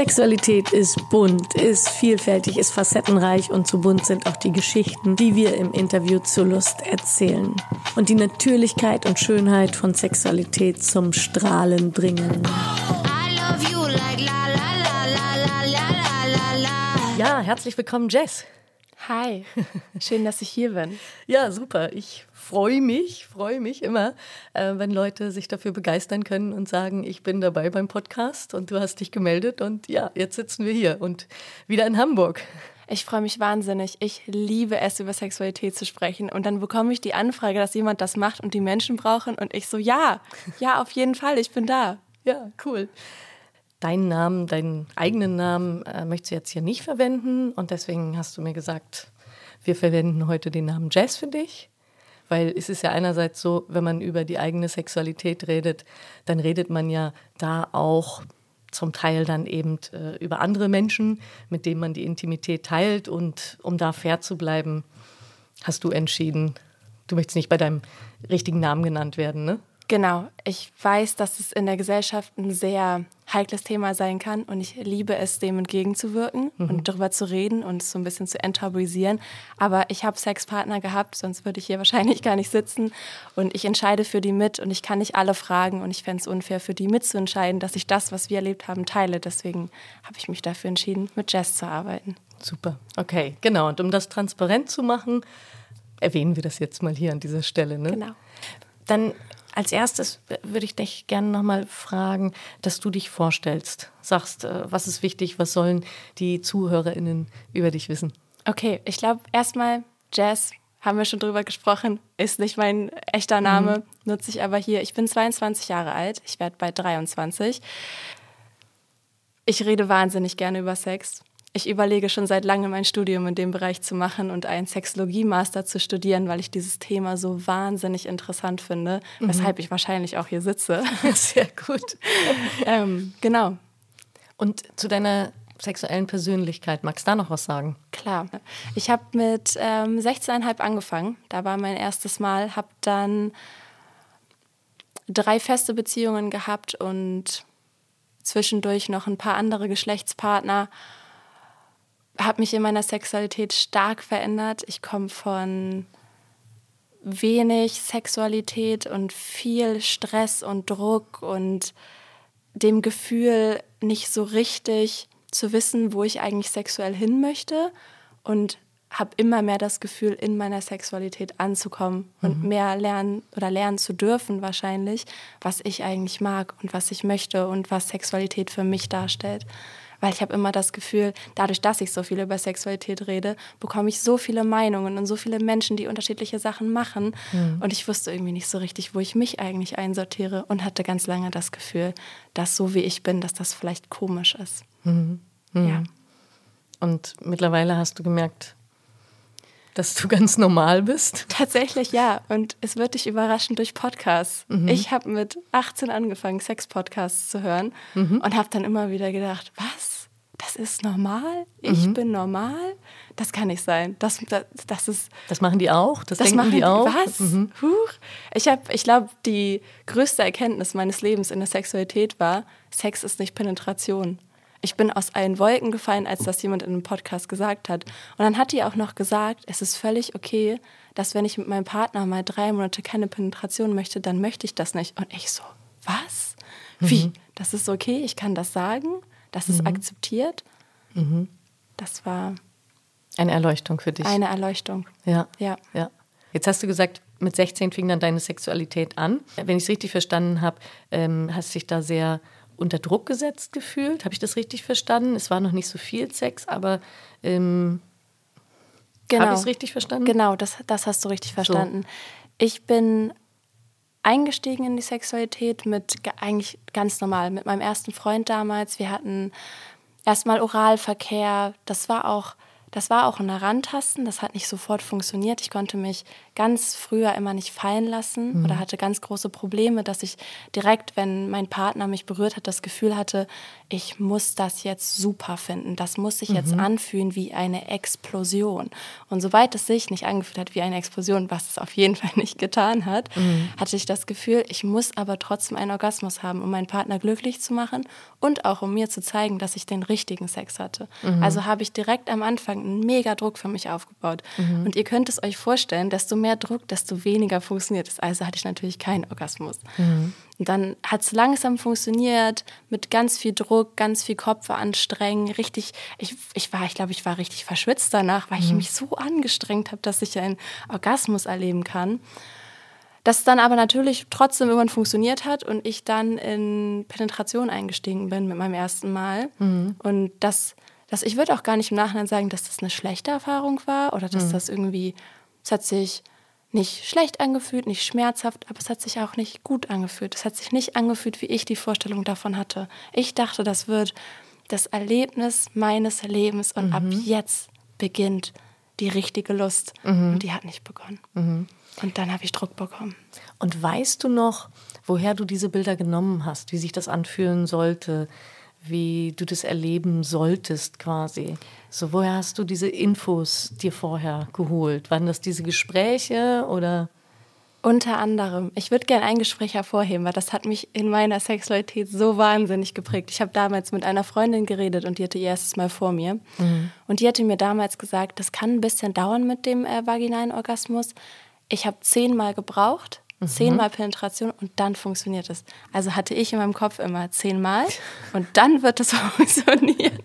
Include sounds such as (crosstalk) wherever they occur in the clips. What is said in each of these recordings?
Sexualität ist bunt, ist vielfältig, ist facettenreich und so bunt sind auch die Geschichten, die wir im Interview zur Lust erzählen. Und die Natürlichkeit und Schönheit von Sexualität zum Strahlen bringen. Ja, herzlich willkommen, Jess. Hi, (laughs) schön, dass ich hier bin. ja, super. Ich freue mich, freue mich immer, äh, wenn Leute sich dafür begeistern können und sagen, ich bin dabei beim Podcast und du hast dich gemeldet und ja, jetzt sitzen wir hier und wieder in Hamburg. Ich freue mich wahnsinnig. Ich liebe es, über Sexualität zu sprechen. Und dann bekomme ich die Anfrage, dass jemand das macht und die Menschen brauchen. Und ich so, ja, ja, auf jeden Fall, ich bin da. Ja, cool. Deinen Namen, deinen eigenen Namen äh, möchtest du jetzt hier nicht verwenden. Und deswegen hast du mir gesagt, wir verwenden heute den Namen Jazz für dich. Weil es ist ja einerseits so, wenn man über die eigene Sexualität redet, dann redet man ja da auch zum Teil dann eben äh, über andere Menschen, mit denen man die Intimität teilt. Und um da fair zu bleiben, hast du entschieden, du möchtest nicht bei deinem richtigen Namen genannt werden, ne? Genau. Ich weiß, dass es in der Gesellschaft ein sehr heikles Thema sein kann und ich liebe es, dem entgegenzuwirken mhm. und darüber zu reden und es so ein bisschen zu enttabuisieren. Aber ich habe Sexpartner gehabt, sonst würde ich hier wahrscheinlich gar nicht sitzen und ich entscheide für die mit und ich kann nicht alle fragen und ich fände es unfair für die mitzuentscheiden, dass ich das, was wir erlebt haben, teile. Deswegen habe ich mich dafür entschieden, mit Jazz zu arbeiten. Super. Okay, genau. Und um das transparent zu machen, erwähnen wir das jetzt mal hier an dieser Stelle. Ne? Genau. Dann als erstes würde ich dich gerne nochmal fragen, dass du dich vorstellst. Sagst, äh, was ist wichtig, was sollen die ZuhörerInnen über dich wissen? Okay, ich glaube erstmal Jazz, haben wir schon drüber gesprochen, ist nicht mein echter Name, mhm. nutze ich aber hier. Ich bin 22 Jahre alt, ich werde bald 23. Ich rede wahnsinnig gerne über Sex. Ich überlege schon seit langem ein Studium in dem Bereich zu machen und einen Sexologie-Master zu studieren, weil ich dieses Thema so wahnsinnig interessant finde, mhm. weshalb ich wahrscheinlich auch hier sitze. (laughs) (laughs) Sehr gut. ähm, genau. Und zu deiner sexuellen Persönlichkeit, magst du da noch was sagen? Klar. Ich habe mit ähm, 16,5 angefangen. Da war mein erstes Mal, habe dann drei feste Beziehungen gehabt und zwischendurch noch ein paar andere Geschlechtspartner habe mich in meiner Sexualität stark verändert. Ich komme von wenig Sexualität und viel Stress und Druck und dem Gefühl, nicht so richtig zu wissen, wo ich eigentlich sexuell hin möchte und habe immer mehr das Gefühl, in meiner Sexualität anzukommen mhm. und mehr lernen oder lernen zu dürfen wahrscheinlich, was ich eigentlich mag und was ich möchte und was Sexualität für mich darstellt weil ich habe immer das Gefühl, dadurch, dass ich so viel über Sexualität rede, bekomme ich so viele Meinungen und so viele Menschen, die unterschiedliche Sachen machen. Mhm. Und ich wusste irgendwie nicht so richtig, wo ich mich eigentlich einsortiere und hatte ganz lange das Gefühl, dass so wie ich bin, dass das vielleicht komisch ist. Mhm. Mhm. Ja. Und mittlerweile hast du gemerkt, dass du ganz normal bist? Tatsächlich ja. Und es wird dich überraschen durch Podcasts. Mhm. Ich habe mit 18 angefangen, Sex-Podcasts zu hören mhm. und habe dann immer wieder gedacht, was? Das ist normal? Ich mhm. bin normal? Das kann nicht sein. Das, das, das ist. Das machen die auch? Das, das denken machen die auch? Was? Mhm. Huch. Ich habe, ich glaube, die größte Erkenntnis meines Lebens in der Sexualität war, Sex ist nicht Penetration ich bin aus allen Wolken gefallen, als das jemand in einem Podcast gesagt hat. Und dann hat die auch noch gesagt, es ist völlig okay, dass wenn ich mit meinem Partner mal drei Monate keine Penetration möchte, dann möchte ich das nicht. Und ich so, was? Wie? Mhm. Das ist okay, ich kann das sagen, das ist mhm. akzeptiert. Mhm. Das war eine Erleuchtung für dich. Eine Erleuchtung. Ja. Ja. ja. Jetzt hast du gesagt, mit 16 fing dann deine Sexualität an. Wenn ich es richtig verstanden habe, ähm, hast dich da sehr unter Druck gesetzt gefühlt. Habe ich das richtig verstanden? Es war noch nicht so viel Sex, aber ähm, genau. habe ich es richtig verstanden? Genau, das, das hast du richtig verstanden. So. Ich bin eingestiegen in die Sexualität mit eigentlich ganz normal, mit meinem ersten Freund damals. Wir hatten erstmal Oralverkehr. Das war auch das war auch ein Herantasten, das hat nicht sofort funktioniert. Ich konnte mich ganz früher immer nicht fallen lassen mhm. oder hatte ganz große Probleme, dass ich direkt, wenn mein Partner mich berührt hat, das Gefühl hatte, ich muss das jetzt super finden. Das muss sich mhm. jetzt anfühlen wie eine Explosion. Und soweit es sich nicht angefühlt hat wie eine Explosion, was es auf jeden (laughs) Fall nicht getan hat, mhm. hatte ich das Gefühl, ich muss aber trotzdem einen Orgasmus haben, um meinen Partner glücklich zu machen und auch um mir zu zeigen, dass ich den richtigen Sex hatte. Mhm. Also habe ich direkt am Anfang einen mega Druck für mich aufgebaut. Mhm. Und ihr könnt es euch vorstellen, desto mehr Druck, desto weniger funktioniert es. Also hatte ich natürlich keinen Orgasmus. Mhm. Und dann hat es langsam funktioniert, mit ganz viel Druck, ganz viel Kopf anstrengen. Richtig, ich, ich war, ich glaube, ich war richtig verschwitzt danach, weil mhm. ich mich so angestrengt habe, dass ich einen Orgasmus erleben kann. Das dann aber natürlich trotzdem irgendwann funktioniert hat und ich dann in Penetration eingestiegen bin mit meinem ersten Mal. Mhm. Und das dass ich würde auch gar nicht im Nachhinein sagen, dass das eine schlechte Erfahrung war oder dass mhm. das irgendwie, es hat sich nicht schlecht angefühlt, nicht schmerzhaft, aber es hat sich auch nicht gut angefühlt. Es hat sich nicht angefühlt, wie ich die Vorstellung davon hatte. Ich dachte, das wird das Erlebnis meines Lebens und mhm. ab jetzt beginnt die richtige Lust. Mhm. Und die hat nicht begonnen. Mhm. Und dann habe ich Druck bekommen. Und weißt du noch, woher du diese Bilder genommen hast, wie sich das anfühlen sollte? Wie du das erleben solltest quasi. So, woher hast du diese Infos dir vorher geholt? Waren das diese Gespräche oder? Unter anderem. Ich würde gerne ein Gespräch hervorheben, weil das hat mich in meiner Sexualität so wahnsinnig geprägt. Ich habe damals mit einer Freundin geredet und die hatte ihr erstes Mal vor mir. Mhm. Und die hatte mir damals gesagt, das kann ein bisschen dauern mit dem äh, vaginalen Orgasmus. Ich habe zehnmal gebraucht Mhm. Zehnmal Penetration und dann funktioniert es. Also hatte ich in meinem Kopf immer zehnmal und dann wird es (laughs) funktionieren.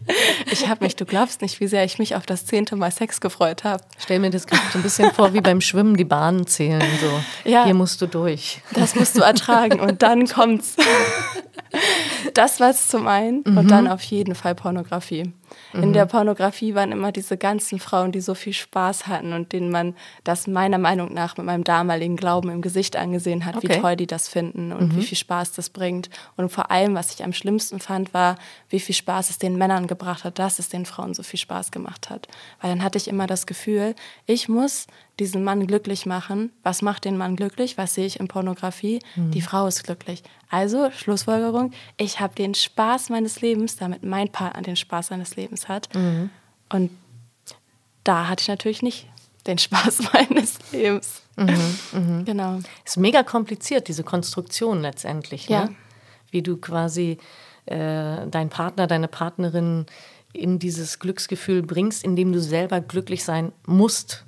Ich habe mich, du glaubst nicht, wie sehr ich mich auf das zehnte Mal Sex gefreut habe. Stell mir das so ein bisschen vor, wie beim Schwimmen die Bahnen zählen. So. Ja, Hier musst du durch. Das musst du ertragen und dann kommt's. Das war es zum einen mhm. und dann auf jeden Fall Pornografie. In der mhm. Pornografie waren immer diese ganzen Frauen, die so viel Spaß hatten und denen man das meiner Meinung nach mit meinem damaligen Glauben im Gesicht angesehen hat, okay. wie toll die das finden und mhm. wie viel Spaß das bringt. Und vor allem, was ich am schlimmsten fand, war, wie viel Spaß es den Männern gebracht hat, dass es den Frauen so viel Spaß gemacht hat. Weil dann hatte ich immer das Gefühl, ich muss diesen Mann glücklich machen. Was macht den Mann glücklich? Was sehe ich in Pornografie? Mhm. Die Frau ist glücklich. Also, Schlussfolgerung, ich habe den Spaß meines Lebens, damit mein Partner den Spaß seines Lebens hat. Mhm. Und da hatte ich natürlich nicht den Spaß (laughs) meines Lebens. Mhm, mh. Genau. Ist mega kompliziert, diese Konstruktion letztendlich. Ne? Ja. Wie du quasi äh, deinen Partner, deine Partnerin in dieses Glücksgefühl bringst, indem du selber glücklich sein musst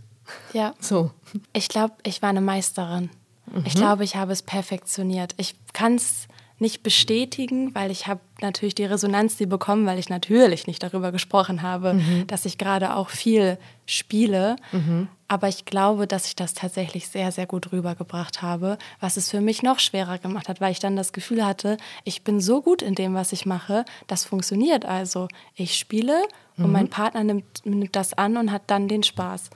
ja. (laughs) So. Ich glaube, ich war eine Meisterin. Mhm. Ich glaube, ich habe es perfektioniert. Ich kann es nicht bestätigen, weil ich habe natürlich die Resonanz die bekommen, weil ich natürlich nicht darüber gesprochen habe, mhm. dass ich gerade auch viel spiele. Mhm. Aber ich glaube, dass ich das tatsächlich sehr, sehr gut rübergebracht habe, was es für mich noch schwerer gemacht hat, weil ich dann das Gefühl hatte, ich bin so gut in dem, was ich mache, das funktioniert also. Ich spiele und mhm. mein Partner nimmt, nimmt das an und hat dann den Spaß.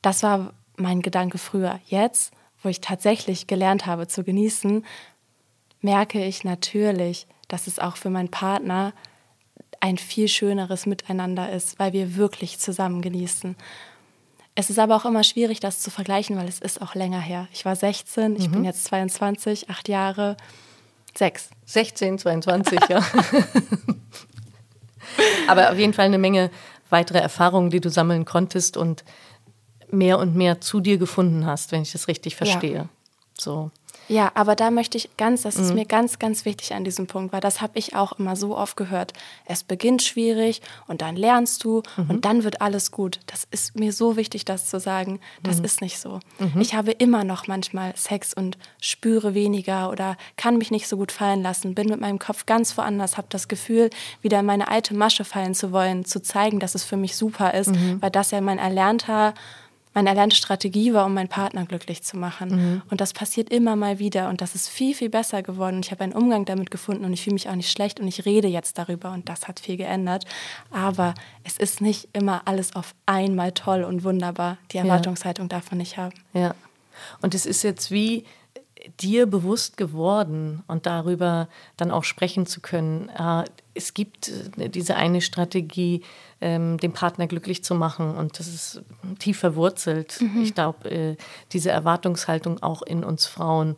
Das war mein Gedanke früher. Jetzt, wo ich tatsächlich gelernt habe zu genießen, merke ich natürlich, dass es auch für meinen Partner ein viel schöneres Miteinander ist, weil wir wirklich zusammen genießen. Es ist aber auch immer schwierig, das zu vergleichen, weil es ist auch länger her. Ich war 16, ich mhm. bin jetzt 22, acht Jahre, sechs. 16, 22, ja. (laughs) aber auf jeden Fall eine Menge weitere Erfahrungen, die du sammeln konntest und mehr und mehr zu dir gefunden hast, wenn ich das richtig verstehe. Ja. So. Ja, aber da möchte ich ganz, das ist mhm. mir ganz, ganz wichtig an diesem Punkt, weil das habe ich auch immer so oft gehört. Es beginnt schwierig und dann lernst du mhm. und dann wird alles gut. Das ist mir so wichtig, das zu sagen. Das mhm. ist nicht so. Mhm. Ich habe immer noch manchmal Sex und spüre weniger oder kann mich nicht so gut fallen lassen, bin mit meinem Kopf ganz woanders, habe das Gefühl, wieder in meine alte Masche fallen zu wollen, zu zeigen, dass es für mich super ist, mhm. weil das ja mein erlernter meine erlernte Strategie war, um meinen Partner glücklich zu machen. Mhm. Und das passiert immer mal wieder und das ist viel, viel besser geworden. Und ich habe einen Umgang damit gefunden und ich fühle mich auch nicht schlecht und ich rede jetzt darüber und das hat viel geändert. Aber es ist nicht immer alles auf einmal toll und wunderbar. Die Erwartungshaltung ja. darf man nicht haben. Ja. Und es ist jetzt wie dir bewusst geworden und darüber dann auch sprechen zu können. Äh, es gibt äh, diese eine Strategie, ähm, den Partner glücklich zu machen und das ist tief verwurzelt. Mhm. Ich glaube, äh, diese Erwartungshaltung auch in uns Frauen,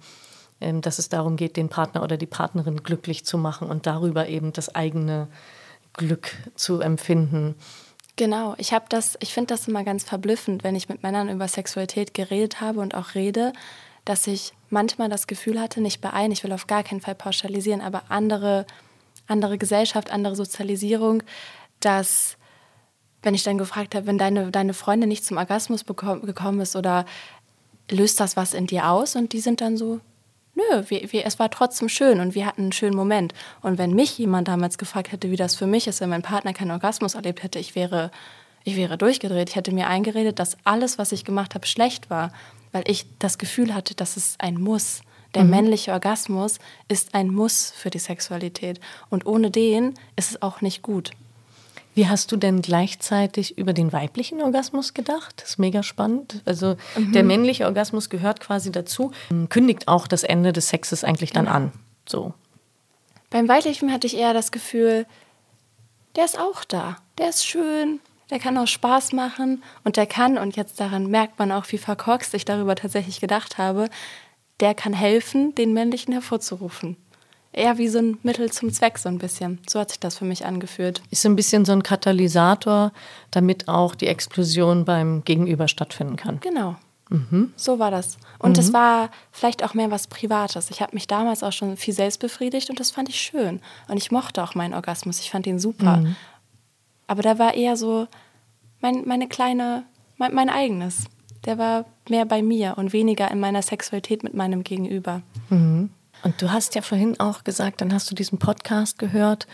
ähm, dass es darum geht, den Partner oder die Partnerin glücklich zu machen und darüber eben das eigene Glück zu empfinden. Genau, ich habe das, ich finde das immer ganz verblüffend, wenn ich mit Männern über Sexualität geredet habe und auch rede, dass ich manchmal das Gefühl hatte, nicht bei allen, ich will auf gar keinen Fall pauschalisieren, aber andere, andere Gesellschaft, andere Sozialisierung, dass wenn ich dann gefragt habe, wenn deine, deine Freundin nicht zum Orgasmus gekommen ist oder löst das was in dir aus? Und die sind dann so, nö, wir, wir, es war trotzdem schön und wir hatten einen schönen Moment. Und wenn mich jemand damals gefragt hätte, wie das für mich ist, wenn mein Partner keinen Orgasmus erlebt hätte, ich wäre, ich wäre durchgedreht. Ich hätte mir eingeredet, dass alles, was ich gemacht habe, schlecht war, weil ich das Gefühl hatte, dass es ein Muss. Der mhm. männliche Orgasmus ist ein Muss für die Sexualität. Und ohne den ist es auch nicht gut. Wie hast du denn gleichzeitig über den weiblichen Orgasmus gedacht? Das ist mega spannend. Also mhm. der männliche Orgasmus gehört quasi dazu, kündigt auch das Ende des Sexes eigentlich dann genau. an. So. Beim weiblichen hatte ich eher das Gefühl, der ist auch da. Der ist schön, der kann auch Spaß machen und der kann, und jetzt daran merkt man auch, wie verkorkst ich darüber tatsächlich gedacht habe, der kann helfen, den männlichen hervorzurufen eher wie so ein Mittel zum Zweck, so ein bisschen. So hat sich das für mich angefühlt. Ist so ein bisschen so ein Katalysator, damit auch die Explosion beim Gegenüber stattfinden kann. Genau. Mhm. So war das. Und es mhm. war vielleicht auch mehr was Privates. Ich habe mich damals auch schon viel selbst befriedigt und das fand ich schön. Und ich mochte auch meinen Orgasmus. Ich fand ihn super. Mhm. Aber da war eher so mein, meine kleine, mein, mein eigenes. Der war mehr bei mir und weniger in meiner Sexualität mit meinem Gegenüber. Mhm. Und du hast ja vorhin auch gesagt, dann hast du diesen Podcast gehört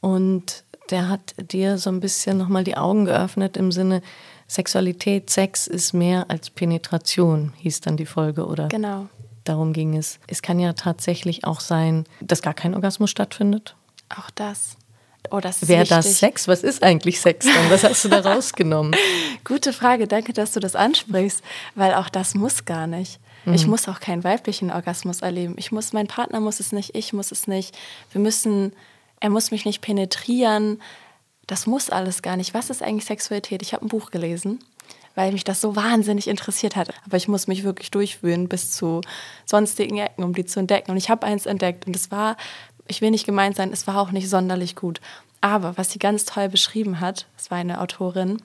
und der hat dir so ein bisschen nochmal die Augen geöffnet im Sinne, Sexualität, Sex ist mehr als Penetration, hieß dann die Folge, oder? Genau. Darum ging es. Es kann ja tatsächlich auch sein, dass gar kein Orgasmus stattfindet. Auch das. Oh, das Wäre das Sex? Was ist eigentlich Sex dann? Was hast du da (laughs) rausgenommen? Gute Frage, danke, dass du das ansprichst, weil auch das muss gar nicht. Mhm. Ich muss auch keinen weiblichen Orgasmus erleben. Ich muss, mein Partner muss es nicht, ich muss es nicht. Wir müssen, er muss mich nicht penetrieren. Das muss alles gar nicht. Was ist eigentlich Sexualität? Ich habe ein Buch gelesen, weil mich das so wahnsinnig interessiert hat. Aber ich muss mich wirklich durchwühlen bis zu sonstigen Ecken, um die zu entdecken. Und ich habe eins entdeckt und es war, ich will nicht gemeint sein, es war auch nicht sonderlich gut. Aber was sie ganz toll beschrieben hat, es war eine Autorin,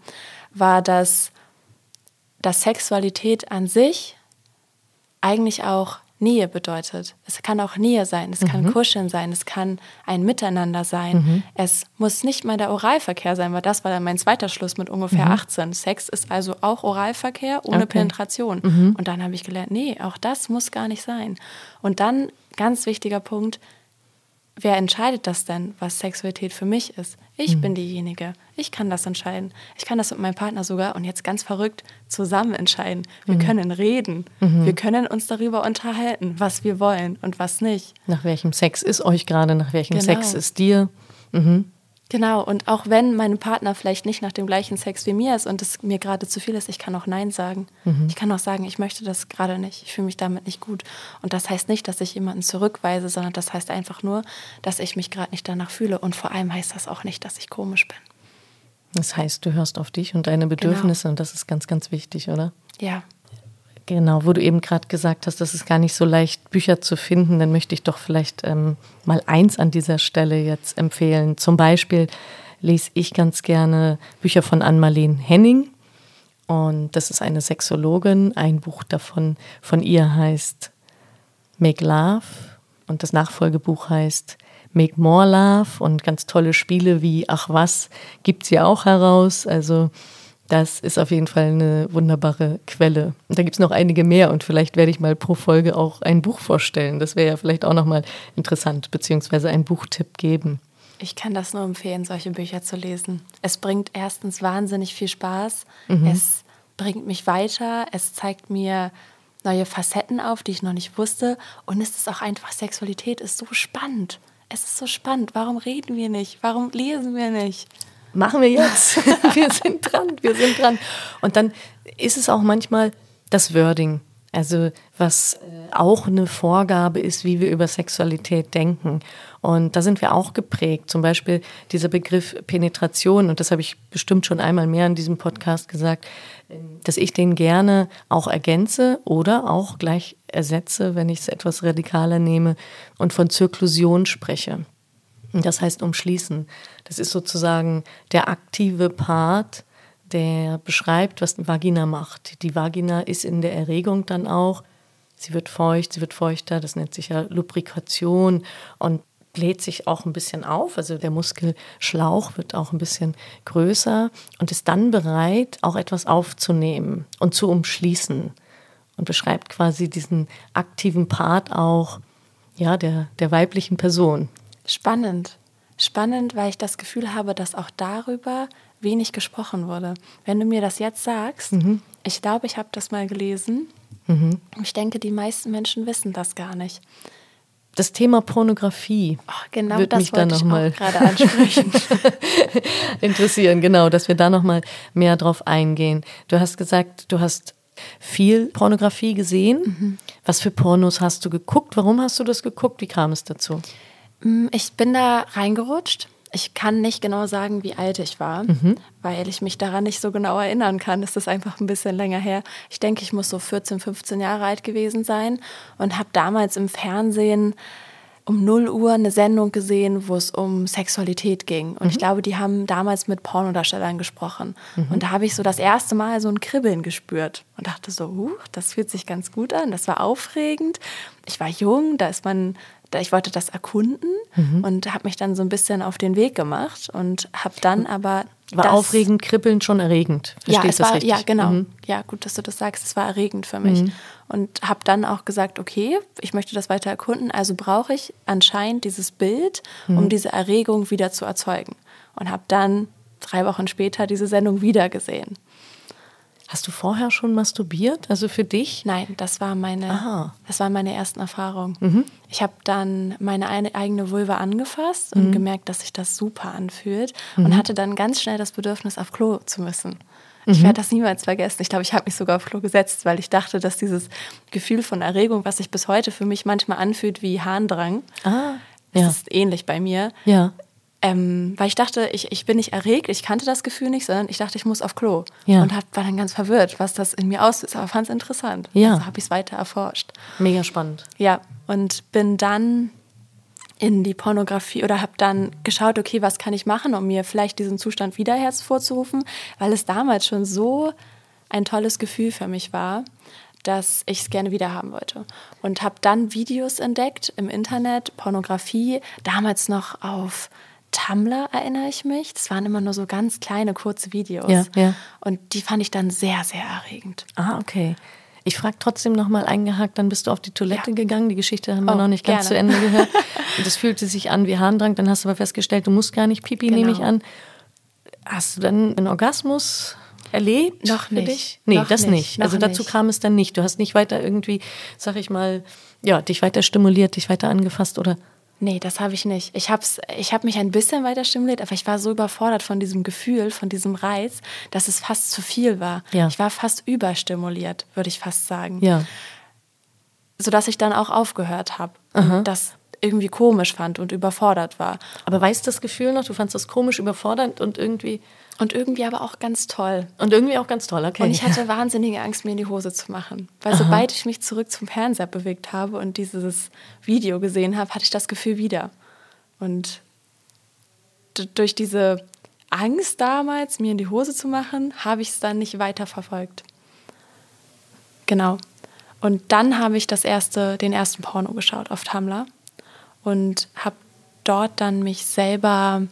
war, dass, dass Sexualität an sich eigentlich auch Nähe bedeutet. Es kann auch Nähe sein, es kann mhm. Kuscheln sein, es kann ein Miteinander sein. Mhm. Es muss nicht mal der Oralverkehr sein, weil das war dann mein zweiter Schluss mit ungefähr mhm. 18. Sex ist also auch Oralverkehr ohne okay. Penetration. Mhm. Und dann habe ich gelernt, nee, auch das muss gar nicht sein. Und dann, ganz wichtiger Punkt, wer entscheidet das denn, was Sexualität für mich ist? Ich mhm. bin diejenige. Ich kann das entscheiden. Ich kann das mit meinem Partner sogar und jetzt ganz verrückt zusammen entscheiden. Wir mhm. können reden. Mhm. Wir können uns darüber unterhalten, was wir wollen und was nicht. Nach welchem Sex ist euch gerade, nach welchem genau. Sex ist dir? Mhm. Genau, und auch wenn mein Partner vielleicht nicht nach dem gleichen Sex wie mir ist und es mir gerade zu viel ist, ich kann auch Nein sagen. Mhm. Ich kann auch sagen, ich möchte das gerade nicht, ich fühle mich damit nicht gut. Und das heißt nicht, dass ich jemanden zurückweise, sondern das heißt einfach nur, dass ich mich gerade nicht danach fühle. Und vor allem heißt das auch nicht, dass ich komisch bin. Das heißt, du hörst auf dich und deine Bedürfnisse genau. und das ist ganz, ganz wichtig, oder? Ja. Genau, wo du eben gerade gesagt hast, das ist gar nicht so leicht, Bücher zu finden, dann möchte ich doch vielleicht ähm, mal eins an dieser Stelle jetzt empfehlen. Zum Beispiel lese ich ganz gerne Bücher von Ann-Marleen Henning. Und das ist eine Sexologin. Ein Buch davon von ihr heißt Make Love und das Nachfolgebuch heißt Make More Love und ganz tolle Spiele wie Ach was gibt sie auch heraus. Also das ist auf jeden Fall eine wunderbare Quelle. Und da gibt es noch einige mehr und vielleicht werde ich mal pro Folge auch ein Buch vorstellen. Das wäre ja vielleicht auch nochmal interessant, beziehungsweise einen Buchtipp geben. Ich kann das nur empfehlen, solche Bücher zu lesen. Es bringt erstens wahnsinnig viel Spaß. Mhm. Es bringt mich weiter. Es zeigt mir neue Facetten auf, die ich noch nicht wusste. Und es ist auch einfach, Sexualität ist so spannend. Es ist so spannend. Warum reden wir nicht? Warum lesen wir nicht? machen wir jetzt. (laughs) (laughs) wir sind dran, wir sind dran. Und dann ist es auch manchmal das Wording. Also was äh, auch eine Vorgabe ist, wie wir über Sexualität denken. Und da sind wir auch geprägt. Zum Beispiel dieser Begriff Penetration, und das habe ich bestimmt schon einmal mehr in diesem Podcast gesagt, dass ich den gerne auch ergänze oder auch gleich ersetze, wenn ich es etwas radikaler nehme und von Zirklusion spreche. Das heißt umschließen. Das ist sozusagen der aktive Part, der beschreibt, was die Vagina macht. Die Vagina ist in der Erregung dann auch, sie wird feucht, sie wird feuchter, das nennt sich ja Lubrikation und bläht sich auch ein bisschen auf, also der Muskelschlauch wird auch ein bisschen größer und ist dann bereit, auch etwas aufzunehmen und zu umschließen und beschreibt quasi diesen aktiven Part auch ja, der, der weiblichen Person. Spannend. Spannend, weil ich das Gefühl habe, dass auch darüber wenig gesprochen wurde. Wenn du mir das jetzt sagst, mhm. ich glaube, ich habe das mal gelesen. Mhm. Ich denke, die meisten Menschen wissen das gar nicht. Das Thema Pornografie oh, genau wird mich da noch mal gerade ansprechen. (laughs) interessieren, genau, dass wir da noch mal mehr drauf eingehen. Du hast gesagt, du hast viel Pornografie gesehen. Mhm. Was für Pornos hast du geguckt? Warum hast du das geguckt? Wie kam es dazu? Mm, ich bin da reingerutscht. Ich kann nicht genau sagen, wie alt ich war, mhm. weil ich mich daran nicht so genau erinnern kann. Es ist einfach ein bisschen länger her. Ich denke, ich muss so 14, 15 Jahre alt gewesen sein und habe damals im Fernsehen um 0 Uhr eine Sendung gesehen, wo es um Sexualität ging. Und mhm. ich glaube, die haben damals mit Pornodarstellern gesprochen. Mhm. Und da habe ich so das erste Mal so ein Kribbeln gespürt und dachte so, uh, das fühlt sich ganz gut an, das war aufregend. Ich war jung, da ist man ich wollte das erkunden mhm. und habe mich dann so ein bisschen auf den Weg gemacht und habe dann aber war das, aufregend, kribbeln schon erregend. Verstehst ja, es war, richtig? ja, genau. Mhm. Ja, gut, dass du das sagst. Es war erregend für mich. Mhm. Und habe dann auch gesagt, okay, ich möchte das weiter erkunden, also brauche ich anscheinend dieses Bild, um mhm. diese Erregung wieder zu erzeugen. Und habe dann drei Wochen später diese Sendung wieder gesehen. Hast du vorher schon masturbiert? Also für dich? Nein, das war meine, das waren meine ersten Erfahrungen. Mhm. Ich habe dann meine eigene Vulva angefasst und mhm. gemerkt, dass sich das super anfühlt mhm. und hatte dann ganz schnell das Bedürfnis, auf Klo zu müssen. Ich mhm. werde das niemals vergessen. Ich glaube, ich habe mich sogar auf Klo gesetzt, weil ich dachte, dass dieses Gefühl von Erregung, was sich bis heute für mich manchmal anfühlt wie Harndrang, ah, ja. das ist ähnlich bei mir, ja. Ähm, weil ich dachte, ich, ich bin nicht erregt, ich kannte das Gefühl nicht, sondern ich dachte, ich muss auf Klo. Ja. Und hab, war dann ganz verwirrt, was das in mir auslöst, aber fand es interessant. Ja. Also habe ich es weiter erforscht. Mega spannend. Ja, und bin dann in die Pornografie oder habe dann geschaut, okay, was kann ich machen, um mir vielleicht diesen Zustand wieder hervorzurufen, weil es damals schon so ein tolles Gefühl für mich war, dass ich es gerne wieder haben wollte. Und habe dann Videos entdeckt im Internet, Pornografie, damals noch auf Tumblr erinnere ich mich. Das waren immer nur so ganz kleine, kurze Videos. Ja, ja. Und die fand ich dann sehr, sehr erregend. Ah, okay. Ich frage trotzdem nochmal eingehakt, dann bist du auf die Toilette ja. gegangen. Die Geschichte haben wir oh, noch nicht ganz gerne. zu Ende gehört. (laughs) Und es fühlte sich an wie Harndrang. Dann hast du aber festgestellt, du musst gar nicht pipi, genau. nehme ich an. Hast du dann einen Orgasmus erlebt? Noch nicht. Nee, noch das nicht. nicht. Also dazu nicht. kam es dann nicht. Du hast nicht weiter irgendwie, sag ich mal, ja, dich weiter stimuliert, dich weiter angefasst oder Nee, das habe ich nicht. Ich habe ich hab mich ein bisschen weiter stimuliert, aber ich war so überfordert von diesem Gefühl, von diesem Reiz, dass es fast zu viel war. Ja. Ich war fast überstimuliert, würde ich fast sagen. Ja. Sodass ich dann auch aufgehört habe. Das irgendwie komisch fand und überfordert war. Aber weißt du das Gefühl noch? Du fandest das komisch, überfordernd und irgendwie. Und irgendwie aber auch ganz toll. Und irgendwie auch ganz toll, okay. Und ich hatte wahnsinnige Angst, mir in die Hose zu machen. Weil Aha. sobald ich mich zurück zum Fernseher bewegt habe und dieses Video gesehen habe, hatte ich das Gefühl wieder. Und durch diese Angst damals, mir in die Hose zu machen, habe ich es dann nicht weiter verfolgt. Genau. Und dann habe ich das erste, den ersten Porno geschaut auf Tumblr und habe dort dann mich selber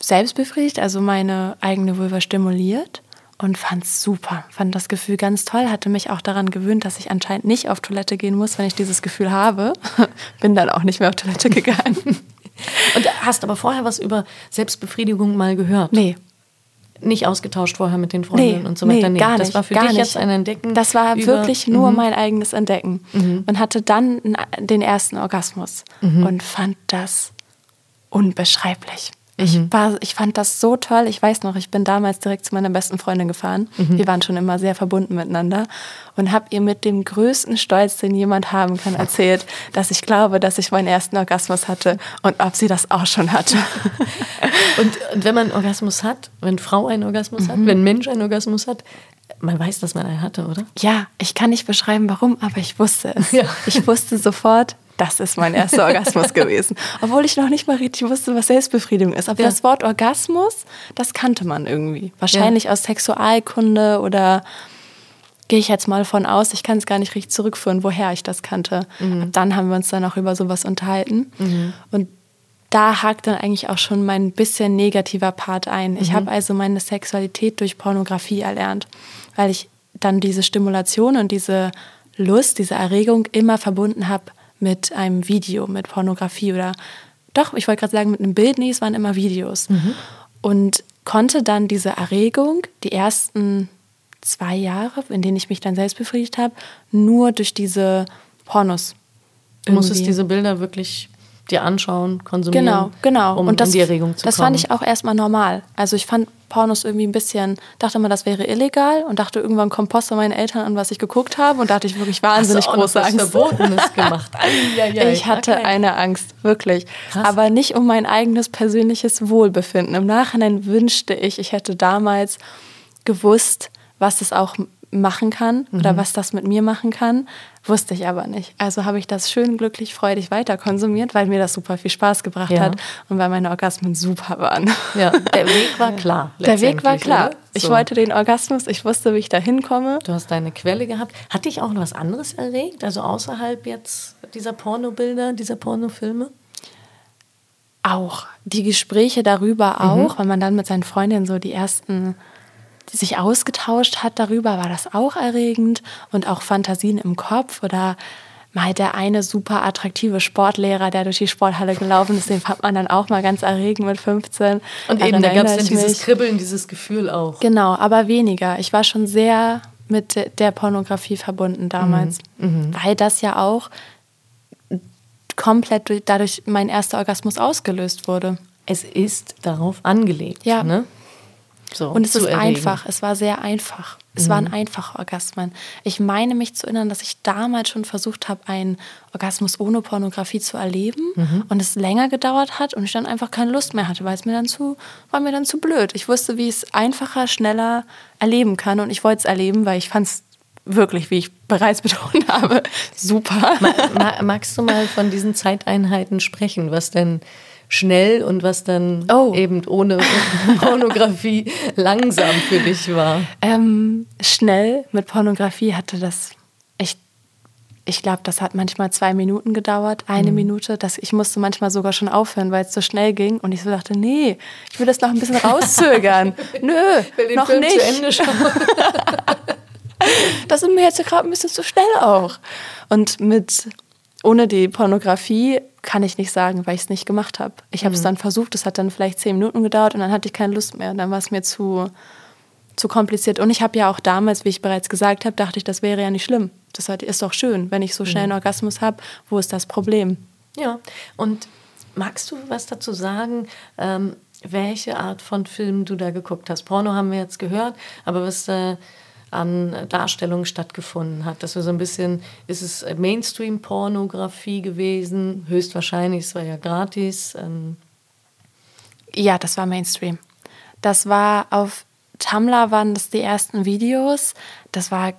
selbst befriedigt, also meine eigene Vulva stimuliert und fand es super. Fand das Gefühl ganz toll, hatte mich auch daran gewöhnt, dass ich anscheinend nicht auf Toilette gehen muss, wenn ich dieses Gefühl habe. (laughs) Bin dann auch nicht mehr auf Toilette gegangen. und hast aber vorher was über Selbstbefriedigung mal gehört? Nee, nicht ausgetauscht vorher mit den Freundinnen nee, und so weiter. Nee, gar nicht. Das war für dich nicht. jetzt ein Entdecken. Das war wirklich nur mhm. mein eigenes Entdecken. Mhm. Und hatte dann den ersten Orgasmus mhm. und fand das unbeschreiblich. Ich, war, ich fand das so toll. Ich weiß noch, ich bin damals direkt zu meiner besten Freundin gefahren. Wir waren schon immer sehr verbunden miteinander und habe ihr mit dem größten Stolz, den jemand haben kann, erzählt, (laughs) dass ich glaube, dass ich meinen ersten Orgasmus hatte und ob sie das auch schon hatte. (laughs) Und, und wenn man einen Orgasmus hat, wenn Frau einen Orgasmus hat, wenn Mensch einen Orgasmus hat, man weiß, dass man einen hatte, oder? Ja, ich kann nicht beschreiben, warum, aber ich wusste es. (laughs) Ja. Ich wusste sofort, das ist mein erster Orgasmus (laughs) gewesen. Obwohl ich noch nicht mal richtig wusste, was Selbstbefriedigung ist. Aber Ja. das Wort Orgasmus, das kannte man irgendwie. Wahrscheinlich aus Sexualkunde oder gehe ich jetzt mal von aus. Ich kann es gar nicht richtig zurückführen, woher ich das kannte. Ab dann haben wir uns dann auch über sowas unterhalten. Und da hakt dann eigentlich auch schon mein bisschen negativer Part ein. Ich habe also meine Sexualität durch Pornografie erlernt, weil ich dann diese Stimulation und diese Lust, diese Erregung immer verbunden habe mit einem Video, mit Pornografie oder doch, ich wollte gerade sagen, mit einem Bild, nee, es waren immer Videos. Und konnte dann diese Erregung, die ersten zwei Jahre, in denen ich mich dann selbst befriedigt habe, nur durch diese Pornos. Du musstest diese Bilder wirklich dir anschauen, konsumieren, Genau, genau. um und das, in die Erregung zu das kommen. fand ich auch erstmal normal. Also ich fand Pornos irgendwie ein bisschen, dachte immer, das wäre illegal und dachte irgendwann kommt Post von meinen Eltern an, was ich geguckt habe und dachte ich wirklich wahnsinnig Hast du auch noch große was Angst. Verbotenes (laughs) gemacht. Ich hatte Okay. eine Angst, wirklich. Krass. Aber nicht um mein eigenes persönliches Wohlbefinden. Im Nachhinein wünschte ich, ich hätte damals gewusst, was es auch machen kann Mhm. oder was das mit mir machen kann. Wusste ich aber nicht. Also habe ich das schön, glücklich, freudig weiter konsumiert, weil mir das super viel Spaß gebracht Ja. hat und weil meine Orgasmen super waren. Ja, der Weg war (laughs) klar. Der Weg war klar. oder? Ich So. wollte den Orgasmus, ich wusste, wie ich da hinkomme. Du hast deine Quelle gehabt. Hat dich auch noch was anderes erregt? Also außerhalb jetzt dieser Pornobilder, dieser Pornofilme? Auch. Die Gespräche darüber auch, wenn man dann mit seinen Freundinnen so die ersten sich ausgetauscht hat darüber, war das auch erregend und auch Fantasien im Kopf oder mal der eine super attraktive Sportlehrer, der durch die Sporthalle gelaufen ist, den fand man dann auch mal ganz erregend mit 15. Und Daran eben, da gab es dann dieses. Kribbeln, dieses Gefühl auch. Genau, aber weniger. Ich war schon sehr mit de- der Pornografie verbunden damals, weil das ja auch komplett durch, dadurch mein erster Orgasmus ausgelöst wurde. Es ist darauf angelegt. Ja. Ne? So, Und es ist erregen. einfach, es war sehr einfach. Es waren einfache Orgasmen. Ich meine mich zu erinnern, dass ich damals schon versucht habe, einen Orgasmus ohne Pornografie zu erleben und es länger gedauert hat und ich dann einfach keine Lust mehr hatte, weil es mir dann zu, war mir dann zu blöd. Ich wusste, wie ich es einfacher, schneller erleben kann und ich wollte es erleben, weil ich fand es wirklich, wie ich bereits (laughs) betont habe, super. Ma magst du mal von diesen Zeiteinheiten sprechen, was denn schnell und was dann Oh. eben ohne (laughs) Pornografie langsam für dich war? Ähm, schnell mit Pornografie hatte das. Ich glaube, das hat manchmal zwei Minuten gedauert, eine Mhm. Minute. Das, ich musste manchmal sogar schon aufhören, weil es so schnell ging. Und ich so dachte, nee, ich will das noch ein bisschen (laughs) rauszögern. Nö, noch nicht. zu Ende schauen. (laughs) Das ist mir jetzt gerade ein bisschen zu schnell auch. Und mit ohne die Pornografie kann ich nicht sagen, weil ich es nicht gemacht habe. Ich habe es dann versucht, es hat dann vielleicht zehn Minuten gedauert und dann hatte ich keine Lust mehr. Und dann war es mir zu, zu kompliziert. Und ich habe ja auch damals, wie ich bereits gesagt habe, dachte ich, das wäre ja nicht schlimm. Das ist doch schön, wenn ich so schnell einen Orgasmus habe. Wo ist das Problem? Ja, und magst du was dazu sagen, ähm, welche Art von Film du da geguckt hast? Porno haben wir jetzt gehört, aber was da an Darstellungen stattgefunden hat, dass wir so ein bisschen, ist es Mainstream-Pornografie gewesen? Höchstwahrscheinlich, es war ja gratis. Ähm, Ja, das war Mainstream. Das war auf Tumblr waren das die ersten Videos. Das war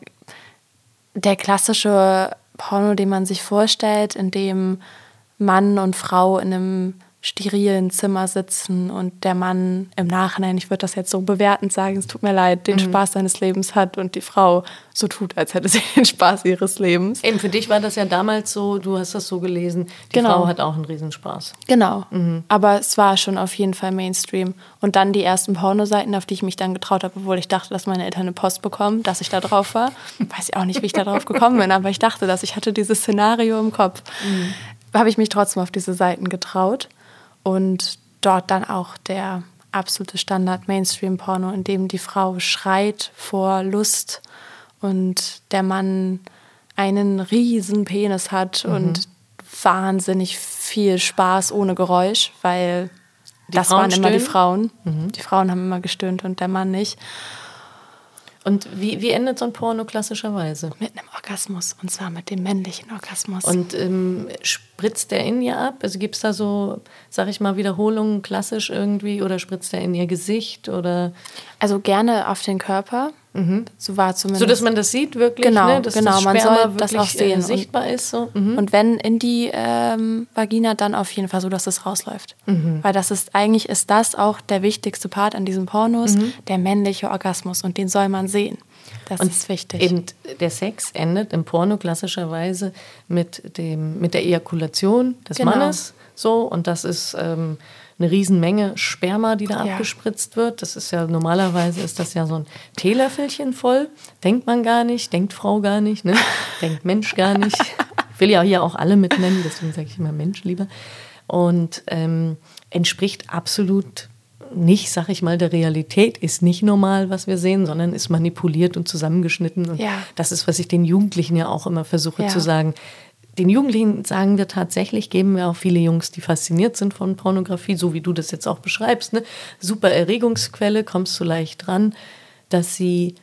der klassische Porno, den man sich vorstellt, in dem Mann und Frau in einem sterilen Zimmer sitzen und der Mann im Nachhinein, ich würde das jetzt so bewertend sagen, es tut mir leid, den Spaß seines Lebens hat und die Frau so tut, als hätte sie (laughs) den Spaß ihres Lebens. eben für dich war das ja damals so, du hast das so gelesen, die Genau. Frau hat auch einen Riesenspaß. Genau. Aber es war schon auf jeden Fall Mainstream. Und dann die ersten Pornoseiten, auf die ich mich dann getraut habe, obwohl ich dachte, dass meine Eltern eine Post bekommen, dass ich da drauf war. Weiß ich auch nicht, wie ich da drauf gekommen bin, aber ich dachte das. Ich hatte dieses Szenario im Kopf. Habe ich mich trotzdem auf diese Seiten getraut. Und dort dann auch der absolute Standard Mainstream-Porno, in dem die Frau schreit vor Lust und der Mann einen riesen Penis hat und wahnsinnig viel Spaß ohne Geräusch, weil das Frauen waren immer die stöhnen? Frauen. Die Frauen haben immer gestöhnt und der Mann nicht. Und wie, wie endet so ein Porno klassischerweise? Mit einem Orgasmus und zwar mit dem männlichen Orgasmus. Und ähm, spritzt der in ihr ab? Also gibt es da so, sag ich mal, Wiederholungen klassisch irgendwie oder spritzt der in ihr Gesicht oder also gerne auf den Körper. So war zumindest. so, dass man das sieht wirklich, Genau, ne? dass genau, das man soll das auch sehen äh, und- sichtbar ist so. Mhm. Und wenn in die ähm, Vagina, dann auf jeden Fall so, dass es rausläuft. Weil das ist, eigentlich ist das auch der wichtigste Part an diesen Pornos, der männliche Orgasmus. Und den soll man sehen. Das ist wichtig. Eben der Sex endet im Porno klassischerweise mit, dem, mit der Ejakulation des Genau. Mannes. So, und das ist ähm, eine Riesenmenge Sperma, die da Ja. abgespritzt wird. Das ist ja normalerweise ist das ja so ein Teelöffelchen voll. Denkt man gar nicht, denkt Frau gar nicht, ne? (laughs) denkt Mensch gar nicht. Ich will ja hier auch alle mit nennen, deswegen sage ich immer Mensch lieber. Und ähm, entspricht absolut nicht, sag ich mal, der Realität, ist nicht normal, was wir sehen, sondern ist manipuliert und zusammengeschnitten. Und Ja. das ist, was ich den Jugendlichen ja auch immer versuche Ja. zu sagen. Den Jugendlichen sagen wir tatsächlich, geben wir auch viele Jungs, die fasziniert sind von Pornografie, so wie du das jetzt auch beschreibst. Ne? Super Erregungsquelle, kommst du leicht dran, dass sie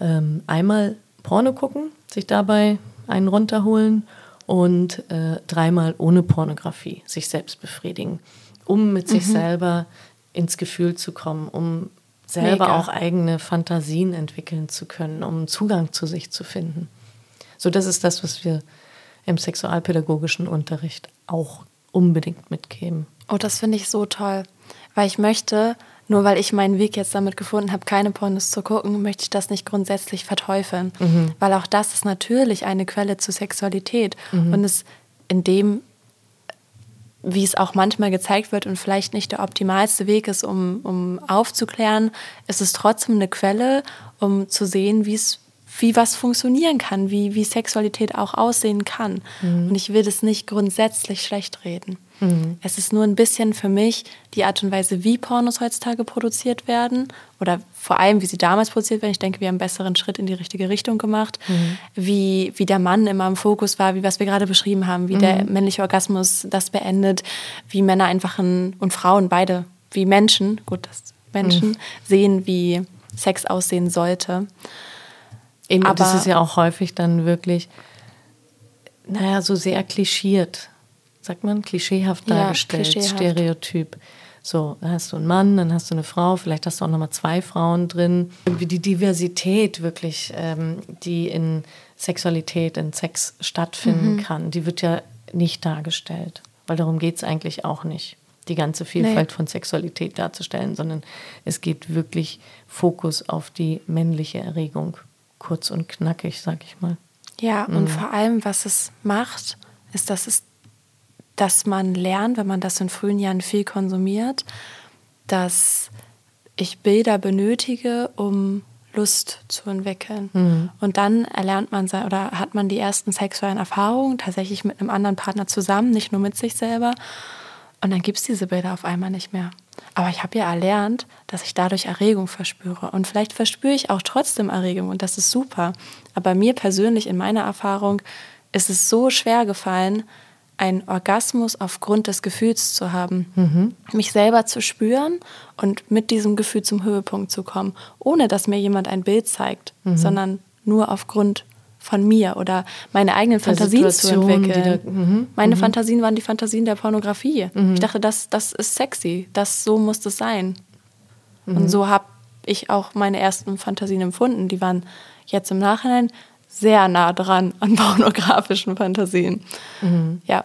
ähm, einmal Porno gucken, sich dabei einen runterholen und äh, dreimal ohne Pornografie sich selbst befriedigen, um mit sich selber ins Gefühl zu kommen, um selber Mega. auch eigene Fantasien entwickeln zu können, um Zugang zu sich zu finden. So, das ist das, was wir im sexualpädagogischen Unterricht auch unbedingt mitgeben. Oh, das finde ich so toll. Weil ich möchte, nur weil ich meinen Weg jetzt damit gefunden habe, keine Pornos zu gucken, möchte ich das nicht grundsätzlich verteufeln. Weil auch das ist natürlich eine Quelle zur Sexualität. Und es in dem, wie es auch manchmal gezeigt wird und vielleicht nicht der optimalste Weg ist, um, um aufzuklären, ist es trotzdem eine Quelle, um zu sehen, wie es wie was funktionieren kann, wie, wie Sexualität auch aussehen kann. Und ich will das nicht grundsätzlich schlecht reden. Es ist nur ein bisschen für mich die Art und Weise, wie Pornos heutzutage produziert werden oder vor allem, wie sie damals produziert werden. Ich denke, wir haben einen besseren Schritt in die richtige Richtung gemacht. Wie, wie der Mann immer im Fokus war, wie was wir gerade beschrieben haben, wie der männliche Orgasmus das beendet, wie Männer einfach ein, und Frauen beide, wie Menschen, gut, das Menschen sehen, wie Sex aussehen sollte. Eben, und das Aber- ist ja auch häufig dann wirklich, naja, so sehr klischiert, sagt man, klischeehaft Ja, dargestellt, klischeehaft. Stereotyp. So, dann hast du einen Mann, dann hast du eine Frau, vielleicht hast du auch nochmal zwei Frauen drin. Irgendwie die Diversität wirklich, ähm, die in Sexualität, in Sex stattfinden Mhm. kann, die wird ja nicht dargestellt. Weil darum geht es eigentlich auch nicht, die ganze Vielfalt von Sexualität darzustellen, sondern es geht wirklich Fokus auf die männliche Erregung. Kurz und knackig, sag ich mal. Ja, und vor allem, was es macht, ist, dass es, dass man lernt, wenn man das in frühen Jahren viel konsumiert, dass ich Bilder benötige, um Lust zu entwickeln. Und dann erlernt man oder hat man die ersten sexuellen Erfahrungen tatsächlich mit einem anderen Partner zusammen, nicht nur mit sich selber. Und dann gibt es diese Bilder auf einmal nicht mehr. Aber ich habe ja erlernt, dass ich dadurch Erregung verspüre. Und vielleicht verspüre ich auch trotzdem Erregung und das ist super. Aber mir persönlich in meiner Erfahrung ist es so schwer gefallen, einen Orgasmus aufgrund des Gefühls zu haben, mich selber zu spüren und mit diesem Gefühl zum Höhepunkt zu kommen, ohne dass mir jemand ein Bild zeigt, sondern nur aufgrund von mir oder meine eigenen Fantasien zu Situation, die entwickeln. da- mhm, Meine Fantasien waren die Fantasien der Pornografie. Ich dachte, das, das ist sexy, das so muss das sein. Und so habe ich auch meine ersten Fantasien empfunden. Die waren jetzt im Nachhinein sehr nah dran an (laughs) pornografischen Fantasien. Ja.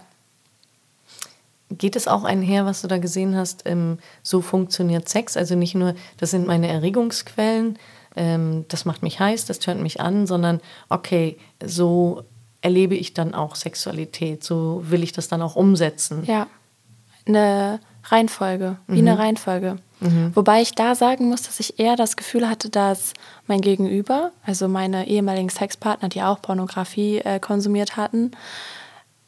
Geht es auch einher, was du da gesehen hast, so funktioniert Sex? Also nicht nur, das sind meine Erregungsquellen, ähm, das macht mich heiß, das tönt mich an, sondern okay, so erlebe ich dann auch Sexualität, so will ich das dann auch umsetzen. Ja, eine Reihenfolge, wie eine Reihenfolge. Wobei ich da sagen muss, dass ich eher das Gefühl hatte, dass mein Gegenüber, also meine ehemaligen Sexpartner, die auch Pornografie äh, konsumiert hatten,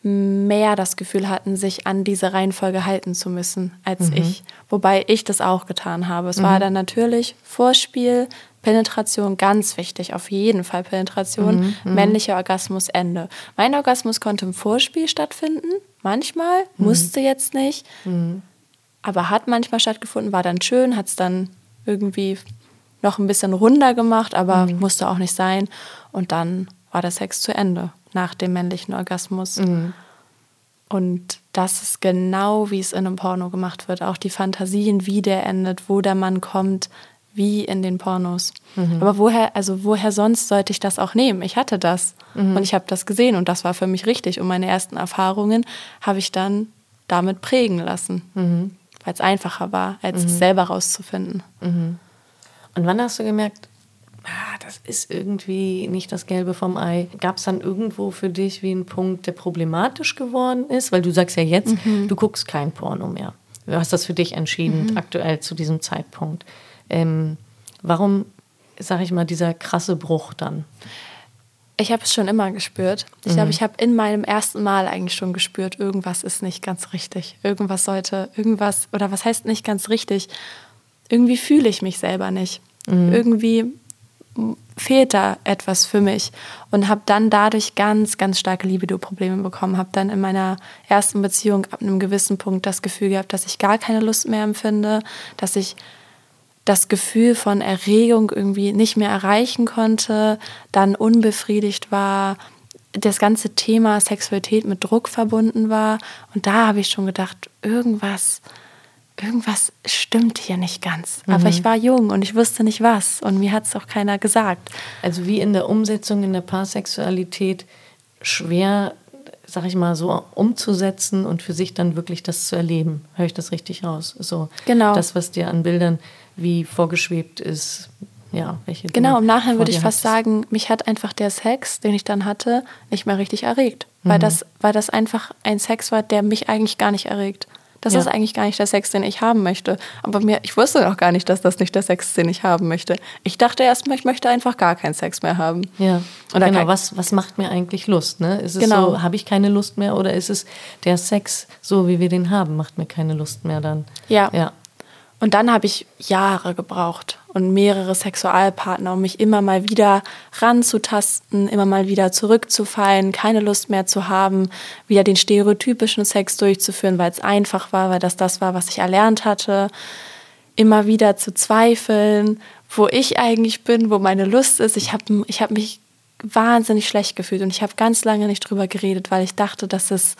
mehr das Gefühl hatten, sich an diese Reihenfolge halten zu müssen als ich. Wobei ich das auch getan habe. Es war dann natürlich Vorspiel, Penetration, ganz wichtig, auf jeden Fall Penetration, männlicher Orgasmus, Ende. Mein Orgasmus konnte im Vorspiel stattfinden, manchmal, musste jetzt nicht. aber hat manchmal stattgefunden, war dann schön, hat es dann irgendwie noch ein bisschen runder gemacht, aber mhm. musste auch nicht sein. Und dann war der Sex zu Ende nach dem männlichen Orgasmus. Mhm. Und das ist genau, wie es in einem Porno gemacht wird. Auch die Fantasien, wie der endet, wo der Mann kommt, wie in den Pornos. Mhm. Aber woher, also woher sonst sollte ich das auch nehmen? Ich hatte das mhm. und ich habe das gesehen und das war für mich richtig. Und meine ersten Erfahrungen habe ich dann damit prägen lassen, mhm. weil es einfacher war, als es mhm. selber rauszufinden. Mhm. Und wann hast du gemerkt, ah, das ist irgendwie nicht das Gelbe vom Ei. Gab es dann irgendwo für dich wie einen Punkt, der problematisch geworden ist? Weil du sagst ja jetzt, mhm. du guckst kein Porno mehr. Du hast das für dich entschieden, aktuell zu diesem Zeitpunkt. Ähm, warum, sage ich mal, dieser krasse Bruch dann? Ich habe es schon immer gespürt. Ich glaube, mhm. ich habe in meinem ersten Mal eigentlich schon gespürt, irgendwas ist nicht ganz richtig. Irgendwas sollte, irgendwas, oder was heißt nicht ganz richtig? Irgendwie fühle ich mich selber nicht. Mhm. Irgendwie fehlt da etwas für mich und habe dann dadurch ganz, ganz starke Libido-Probleme bekommen. Habe dann in meiner ersten Beziehung ab einem gewissen Punkt das Gefühl gehabt, dass ich gar keine Lust mehr empfinde, dass ich das Gefühl von Erregung irgendwie nicht mehr erreichen konnte, dann unbefriedigt war, das ganze Thema Sexualität mit Druck verbunden war. Und da habe ich schon gedacht, irgendwas irgendwas stimmt hier nicht ganz. Mhm. Aber ich war jung und ich wusste nicht was und mir hat es auch keiner gesagt. Also wie in der Umsetzung in der Paarsexualität schwer, sag ich mal, so umzusetzen und für sich dann wirklich das zu erleben. Höre ich das richtig raus? So genau. das, was dir an Bildern wie vorgeschwebt ist. Ja, welche genau, im Nachhinein würde ich fast sagen, mich hat einfach der Sex, den ich dann hatte, nicht mehr richtig erregt. Mhm. Weil, das, weil das einfach ein Sex war, der mich eigentlich gar nicht erregt. Das ja. ist eigentlich gar nicht der Sex, den ich haben möchte. Aber mir, ich wusste auch gar nicht, dass das nicht der Sex ist, den ich haben möchte. Ich dachte erstmal, ich möchte einfach gar keinen Sex mehr haben. Ja. Oder genau, was, was macht mir eigentlich Lust? Ne? Ist es genau. so, habe ich keine Lust mehr oder ist es der Sex, so wie wir den haben, macht mir keine Lust mehr dann? Ja. ja. Und dann habe ich Jahre gebraucht und mehrere Sexualpartner, um mich immer mal wieder ranzutasten, immer mal wieder zurückzufallen, keine Lust mehr zu haben, wieder den stereotypischen Sex durchzuführen, weil es einfach war, weil das das war, was ich erlernt hatte. Immer wieder zu zweifeln, wo ich eigentlich bin, wo meine Lust ist. Ich habe ich hab mich wahnsinnig schlecht gefühlt und ich habe ganz lange nicht drüber geredet, weil ich dachte, dass es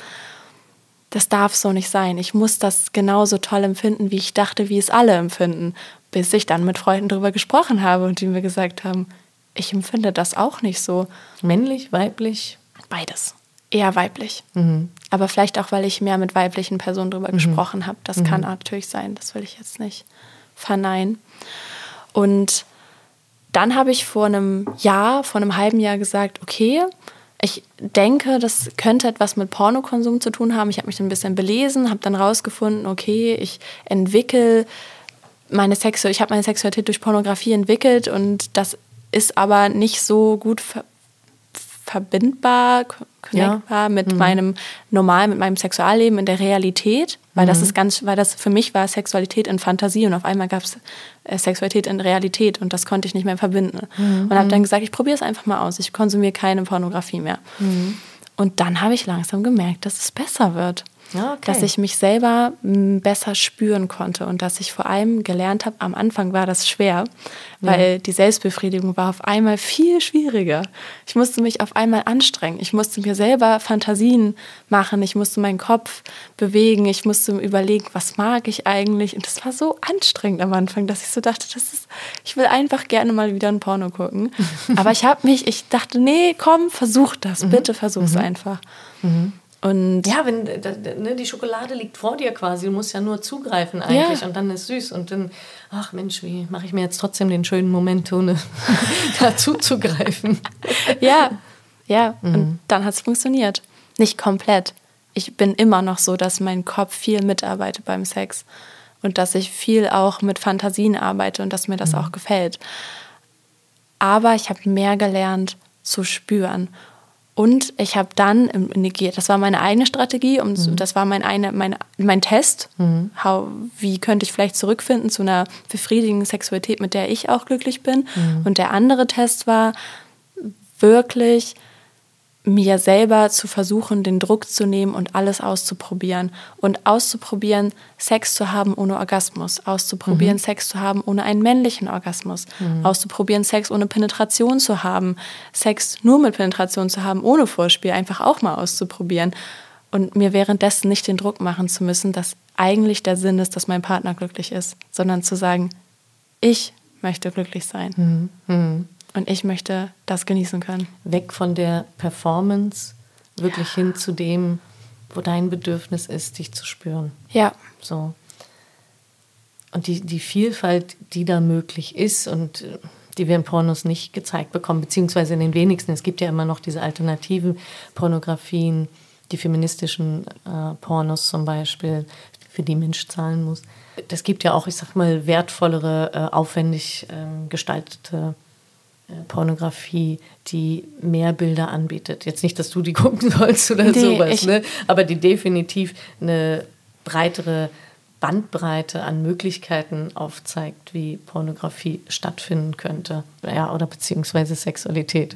das darf so nicht sein. Ich muss das genauso toll empfinden, wie ich dachte, wie es alle empfinden. Bis ich dann mit Freunden darüber gesprochen habe und die mir gesagt haben, ich empfinde das auch nicht so. Männlich, weiblich? Beides. Eher weiblich. Mhm. Aber vielleicht auch, weil ich mehr mit weiblichen Personen darüber mhm. gesprochen habe. Das mhm. kann natürlich sein. Das will ich jetzt nicht verneinen. Und dann habe ich vor einem Jahr, vor einem halben Jahr gesagt, okay, ich denke, das könnte etwas mit Pornokonsum zu tun haben. Ich habe mich dann ein bisschen belesen, habe dann rausgefunden, okay, ich entwickle meine Sexualität, ich habe meine Sexualität durch Pornografie entwickelt und das ist aber nicht so gut verbindbar, connectbar ja. mit mhm. meinem normal, mit meinem Sexualleben in der Realität, weil mhm. das ist ganz, weil das für mich war Sexualität in Fantasie und auf einmal gab es äh, Sexualität in Realität und das konnte ich nicht mehr verbinden. Mhm. Und habe dann gesagt, ich probiere es einfach mal aus, ich konsumiere keine Pornografie mehr. Mhm. Und dann habe ich langsam gemerkt, dass es besser wird. Okay. Dass ich mich selber besser spüren konnte und dass ich vor allem gelernt habe, am Anfang war das schwer, weil ja. die Selbstbefriedigung war auf einmal viel schwieriger. Ich musste mich auf einmal anstrengen. Ich musste mir selber Fantasien machen. Ich musste meinen Kopf bewegen. Ich musste überlegen, was mag ich eigentlich. Und das war so anstrengend am Anfang, dass ich so dachte, das ist, ich will einfach gerne mal wieder ein Porno gucken. (laughs) Aber ich habe mich, ich dachte, nee, komm, versuch das. Mhm. Bitte versuch es mhm. einfach. Mhm. Und ja, wenn ne, die Schokolade liegt vor dir quasi, du musst ja nur zugreifen eigentlich ja. und dann ist süß und dann, ach Mensch, wie mache ich mir jetzt trotzdem den schönen Moment, ohne (laughs) dazu zu greifen. Ja, ja, mhm. und dann hat es funktioniert. Nicht komplett. Ich bin immer noch so, dass mein Kopf viel mitarbeitet beim Sex und dass ich viel auch mit Fantasien arbeite und dass mir das mhm. auch gefällt. Aber ich habe mehr gelernt zu spüren und ich habe dann negiert, das war meine eigene Strategie und mhm. das war mein, eine, mein, mein Test, mhm. how, wie könnte ich vielleicht zurückfinden zu einer befriedigenden Sexualität, mit der ich auch glücklich bin. Mhm. Und der andere Test war wirklich mir selber zu versuchen, den Druck zu nehmen und alles auszuprobieren. Und auszuprobieren, Sex zu haben ohne Orgasmus. Auszuprobieren, mhm. Sex zu haben ohne einen männlichen Orgasmus. Mhm. Auszuprobieren, Sex ohne Penetration zu haben. Sex nur mit Penetration zu haben, ohne Vorspiel. Einfach auch mal auszuprobieren. Und mir währenddessen nicht den Druck machen zu müssen, dass eigentlich der Sinn ist, dass mein Partner glücklich ist, sondern zu sagen, ich möchte glücklich sein. Mhm. Und ich möchte das genießen können. Weg von der Performance, wirklich ja. hin zu dem, wo dein Bedürfnis ist, dich zu spüren. Ja. So. Und die, die Vielfalt, die da möglich ist und äh, die wir in Pornos nicht gezeigt bekommen, beziehungsweise in den wenigsten. Es gibt ja immer noch diese alternativen Pornografien, die feministischen äh, Pornos zum Beispiel, für die Mensch zahlen muss. Das gibt ja auch, ich sag mal, wertvollere, äh, aufwendig äh, gestaltete Pornografie, die mehr Bilder anbietet. Jetzt nicht, dass du die (laughs) gucken sollst oder nee, sowas, ne? aber die definitiv eine breitere Bandbreite an Möglichkeiten aufzeigt, wie Pornografie stattfinden könnte. Ja, oder beziehungsweise Sexualität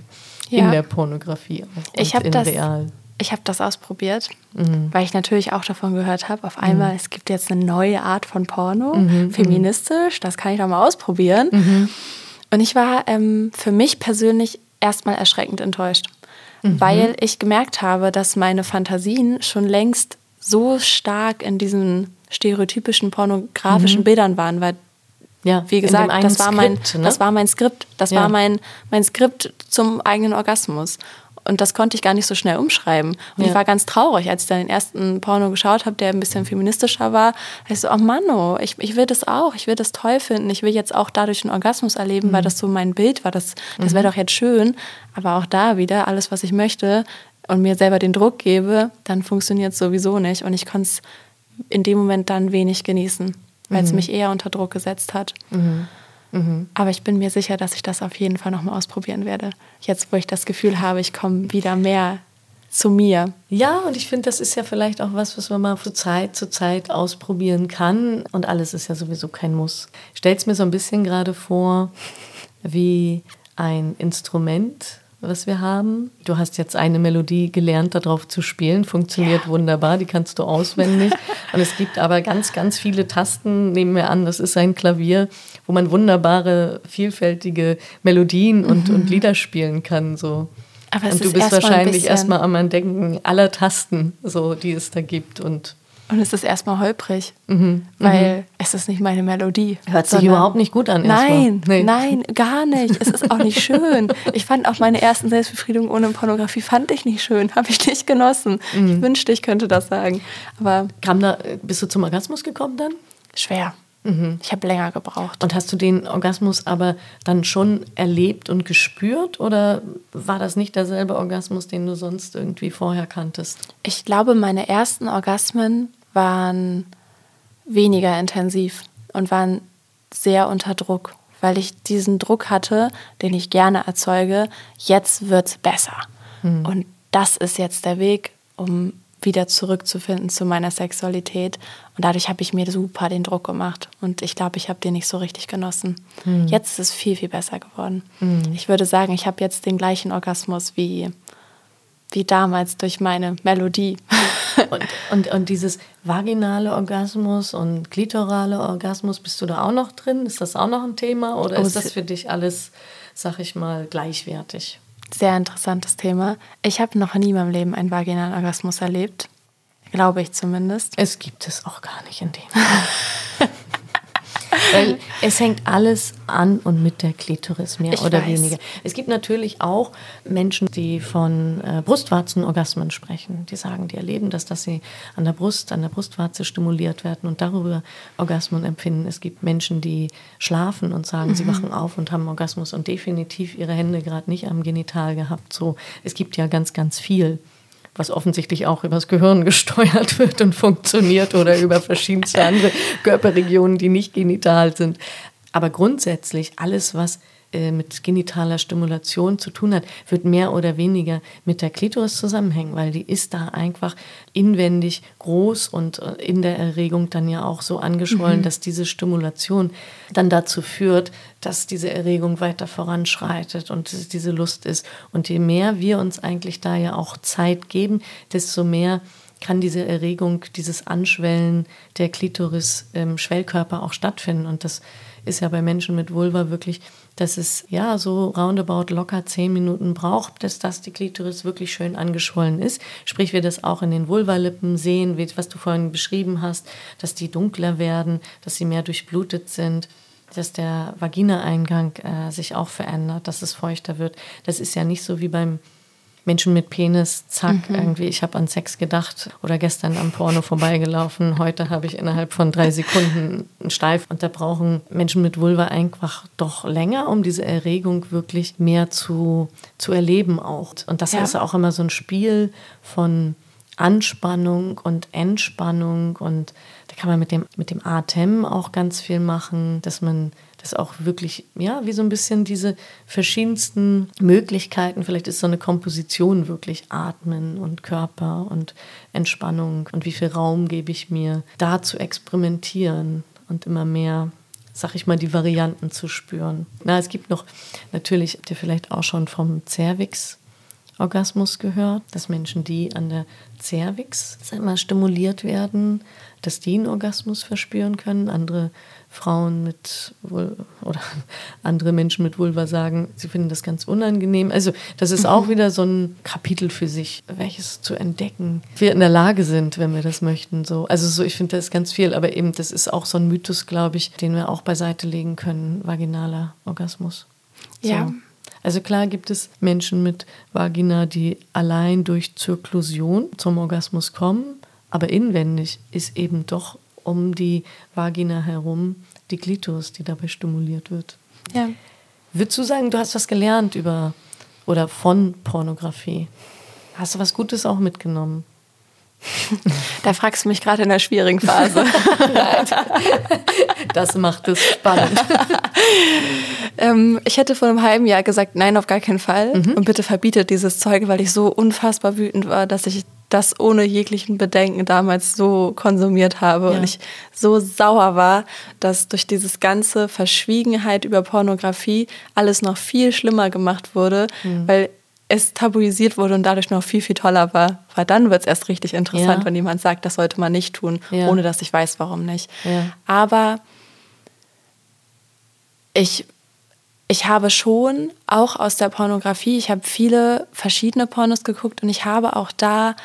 ja. in der Pornografie ich in das, real. Ich habe das ausprobiert, mhm. weil ich natürlich auch davon gehört habe, auf einmal, mhm. es gibt jetzt eine neue Art von Porno, mhm. feministisch, das kann ich doch mal ausprobieren. Und ich war ähm, für mich persönlich erstmal erschreckend enttäuscht, mhm. weil ich gemerkt habe, dass meine Fantasien schon längst so stark in diesen stereotypischen pornografischen mhm. Bildern waren, weil ja, wie gesagt, das war, mein, Skript, ne? das war mein Skript, das ja. war mein, mein Skript zum eigenen Orgasmus. Und das konnte ich gar nicht so schnell umschreiben. Und ja. ich war ganz traurig, als ich dann den ersten Porno geschaut habe, der ein bisschen feministischer war. Ich so, oh Mann, oh, ich, ich will das auch, ich will das toll finden. Ich will jetzt auch dadurch einen Orgasmus erleben, mhm. weil das so mein Bild war. Das, das wäre mhm. doch jetzt schön. Aber auch da wieder, alles, was ich möchte und mir selber den Druck gebe, dann funktioniert es sowieso nicht. Und ich konnte es in dem Moment dann wenig genießen, weil es mhm. mich eher unter Druck gesetzt hat. Mhm. Mhm. Aber ich bin mir sicher, dass ich das auf jeden Fall nochmal ausprobieren werde. Jetzt, wo ich das Gefühl habe, ich komme wieder mehr zu mir. Ja, und ich finde, das ist ja vielleicht auch was, was man mal von Zeit zu Zeit ausprobieren kann. Und alles ist ja sowieso kein Muss. Es mir so ein bisschen gerade vor, wie ein Instrument, was wir haben. Du hast jetzt eine Melodie gelernt, darauf zu spielen, funktioniert ja. wunderbar, die kannst du auswendig. (laughs) Und es gibt aber ganz, ganz viele Tasten, nehmen wir an, das ist ein Klavier, wo man wunderbare, vielfältige Melodien und, mhm. und Lieder spielen kann. So. Aber und du bist erst wahrscheinlich erstmal am Entdecken aller Tasten, so, die es da gibt. Und und es ist erstmal holprig, mhm. weil mhm. es ist nicht meine Melodie. Hört sich überhaupt nicht gut an. Nein, nee. nein, gar nicht. Es ist auch nicht schön. Ich fand auch meine ersten Selbstbefriedungen ohne Pornografie fand ich nicht schön, habe ich nicht genossen. Mhm. Ich wünschte, ich könnte das sagen. Aber Kam da, bist du zum Orgasmus gekommen dann? Schwer. Mhm. Ich habe länger gebraucht. Und hast du den Orgasmus aber dann schon erlebt und gespürt oder war das nicht derselbe Orgasmus, den du sonst irgendwie vorher kanntest? Ich glaube, meine ersten Orgasmen waren weniger intensiv und waren sehr unter Druck, weil ich diesen Druck hatte, den ich gerne erzeuge, jetzt wird es besser. Mhm. Und das ist jetzt der Weg, um wieder zurückzufinden zu meiner Sexualität. Und dadurch habe ich mir super den Druck gemacht. Und ich glaube, ich habe den nicht so richtig genossen. Mhm. Jetzt ist es viel, viel besser geworden. Mhm. Ich würde sagen, ich habe jetzt den gleichen Orgasmus wie, wie damals durch meine Melodie. (laughs) Und, und, und dieses vaginale Orgasmus und klitorale Orgasmus, bist du da auch noch drin? Ist das auch noch ein Thema oder ist das für dich alles, sag ich mal, gleichwertig? Sehr interessantes Thema. Ich habe noch nie in meinem Leben einen vaginalen Orgasmus erlebt. Glaube ich zumindest. Es gibt es auch gar nicht in dem. (laughs) Weil es hängt alles an und mit der Klitoris, mehr ich oder weiß. weniger. Es gibt natürlich auch Menschen, die von äh, Brustwarzenorgasmen sprechen. Die sagen, die erleben das, dass sie an der Brust, an der Brustwarze stimuliert werden und darüber Orgasmen empfinden. Es gibt Menschen, die schlafen und sagen, mhm. sie wachen auf und haben Orgasmus und definitiv ihre Hände gerade nicht am Genital gehabt. So, es gibt ja ganz, ganz viel was offensichtlich auch übers Gehirn (laughs) gesteuert wird und funktioniert oder über verschiedenste andere Körperregionen, die nicht genital sind. Aber grundsätzlich alles, was äh, mit genitaler Stimulation zu tun hat, wird mehr oder weniger mit der Klitoris zusammenhängen, weil die ist da einfach inwendig groß und äh, in der Erregung dann ja auch so angeschwollen, mhm. dass diese Stimulation dann dazu führt, dass diese Erregung weiter voranschreitet und diese Lust ist. Und je mehr wir uns eigentlich da ja auch Zeit geben, desto mehr kann diese Erregung, dieses Anschwellen der Klitoris im Schwellkörper auch stattfinden. Und das ist ja bei Menschen mit Vulva wirklich, dass es ja so roundabout locker zehn Minuten braucht, bis das die Klitoris wirklich schön angeschwollen ist. Sprich, wir das auch in den Vulvalippen sehen, was du vorhin beschrieben hast, dass die dunkler werden, dass sie mehr durchblutet sind dass der Vaginaeingang äh, sich auch verändert, dass es feuchter wird. Das ist ja nicht so wie beim Menschen mit Penis, zack, mhm. irgendwie, ich habe an Sex gedacht oder gestern am Porno vorbeigelaufen. Heute habe ich innerhalb von drei Sekunden einen Steif. Und da brauchen Menschen mit Vulva einfach doch länger, um diese Erregung wirklich mehr zu, zu erleben auch. Und das ja. ist auch immer so ein Spiel von Anspannung und Entspannung und da kann man mit dem, mit dem Atem auch ganz viel machen, dass man das auch wirklich, ja, wie so ein bisschen diese verschiedensten Möglichkeiten, vielleicht ist so eine Komposition wirklich Atmen und Körper und Entspannung und wie viel Raum gebe ich mir, da zu experimentieren und immer mehr sag ich mal, die Varianten zu spüren. Na, es gibt noch, natürlich habt ihr vielleicht auch schon vom Cervix Orgasmus gehört, dass Menschen, die an der Cervix mal, stimuliert werden, dass die einen Orgasmus verspüren können. Andere Frauen mit oder (laughs) andere Menschen mit Vulva sagen, sie finden das ganz unangenehm. Also das ist auch mhm. wieder so ein Kapitel für sich, welches zu entdecken wir in der Lage sind, wenn wir das möchten. So, also so, ich finde das ganz viel, aber eben das ist auch so ein Mythos, glaube ich, den wir auch beiseite legen können, vaginaler Orgasmus. So. Ja. Also klar gibt es Menschen mit Vagina, die allein durch Zirklusion zum Orgasmus kommen, aber inwendig ist eben doch um die Vagina herum die Klitoris, die dabei stimuliert wird. Ja. Würdest du sagen, du hast was gelernt über oder von Pornografie? Hast du was Gutes auch mitgenommen? (laughs) Da fragst du mich gerade in der schwierigen Phase. (laughs) das macht es spannend. (laughs) ähm, ich hätte vor einem halben Jahr gesagt, nein, auf gar keinen Fall. Mhm. Und bitte verbietet dieses Zeug, weil ich so unfassbar wütend war, dass ich das ohne jeglichen Bedenken damals so konsumiert habe ja. und ich so sauer war, dass durch dieses ganze Verschwiegenheit über Pornografie alles noch viel schlimmer gemacht wurde, mhm. weil es tabuisiert wurde und dadurch noch viel, viel toller war. Weil dann wird es erst richtig interessant, ja. wenn jemand sagt, das sollte man nicht tun, ja. ohne dass ich weiß, warum nicht. Aber ich, ich habe schon auch aus der Pornografie, ich habe viele verschiedene Pornos geguckt und ich habe auch da